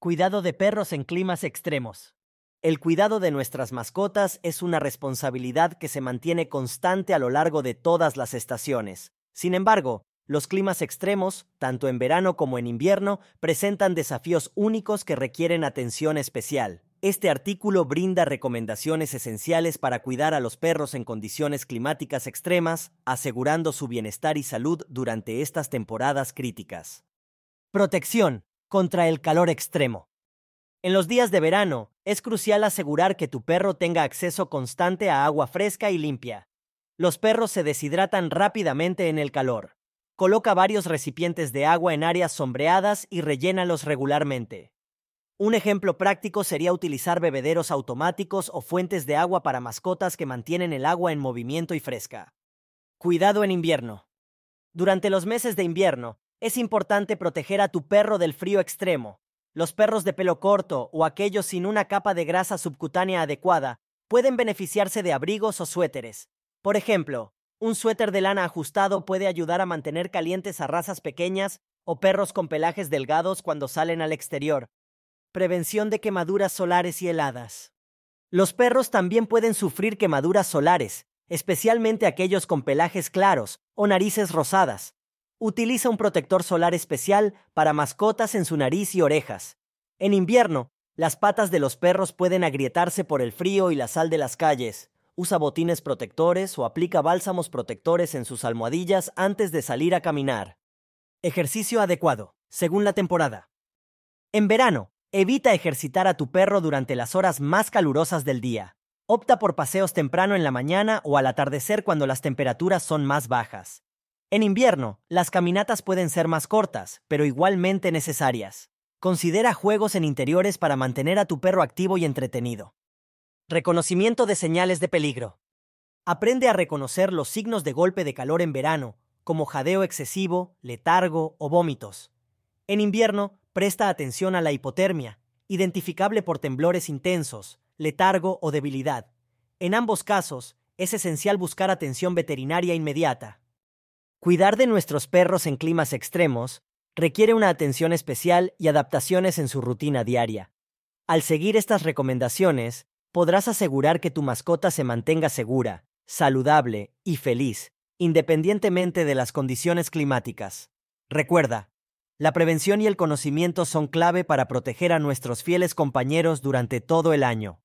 Cuidado de perros en climas extremos. El cuidado de nuestras mascotas es una responsabilidad que se mantiene constante a lo largo de todas las estaciones. Sin embargo, los climas extremos, tanto en verano como en invierno, presentan desafíos únicos que requieren atención especial. Este artículo brinda recomendaciones esenciales para cuidar a los perros en condiciones climáticas extremas, asegurando su bienestar y salud durante estas temporadas críticas. Protección contra el calor extremo. En los días de verano, es crucial asegurar que tu perro tenga acceso constante a agua fresca y limpia. Los perros se deshidratan rápidamente en el calor. Coloca varios recipientes de agua en áreas sombreadas y rellénalos regularmente. Un ejemplo práctico sería utilizar bebederos automáticos o fuentes de agua para mascotas que mantienen el agua en movimiento y fresca. Cuidado en invierno. Durante los meses de invierno, es importante proteger a tu perro del frío extremo. Los perros de pelo corto o aquellos sin una capa de grasa subcutánea adecuada pueden beneficiarse de abrigos o suéteres. Por ejemplo, un suéter de lana ajustado puede ayudar a mantener calientes a razas pequeñas o perros con pelajes delgados cuando salen al exterior. Prevención de quemaduras solares y heladas. Los perros también pueden sufrir quemaduras solares, especialmente aquellos con pelajes claros o narices rosadas. Utiliza un protector solar especial para mascotas en su nariz y orejas. En invierno, las patas de los perros pueden agrietarse por el frío y la sal de las calles. Usa botines protectores o aplica bálsamos protectores en sus almohadillas antes de salir a caminar. Ejercicio adecuado, según la temporada. En verano, evita ejercitar a tu perro durante las horas más calurosas del día. Opta por paseos temprano en la mañana o al atardecer cuando las temperaturas son más bajas. En invierno, las caminatas pueden ser más cortas, pero igualmente necesarias. Considera juegos en interiores para mantener a tu perro activo y entretenido. Reconocimiento de señales de peligro. Aprende a reconocer los signos de golpe de calor en verano, como jadeo excesivo, letargo o vómitos. En invierno, presta atención a la hipotermia, identificable por temblores intensos, letargo o debilidad. En ambos casos, es esencial buscar atención veterinaria inmediata. Cuidar de nuestros perros en climas extremos requiere una atención especial y adaptaciones en su rutina diaria. Al seguir estas recomendaciones, podrás asegurar que tu mascota se mantenga segura, saludable y feliz, independientemente de las condiciones climáticas. Recuerda, la prevención y el conocimiento son clave para proteger a nuestros fieles compañeros durante todo el año.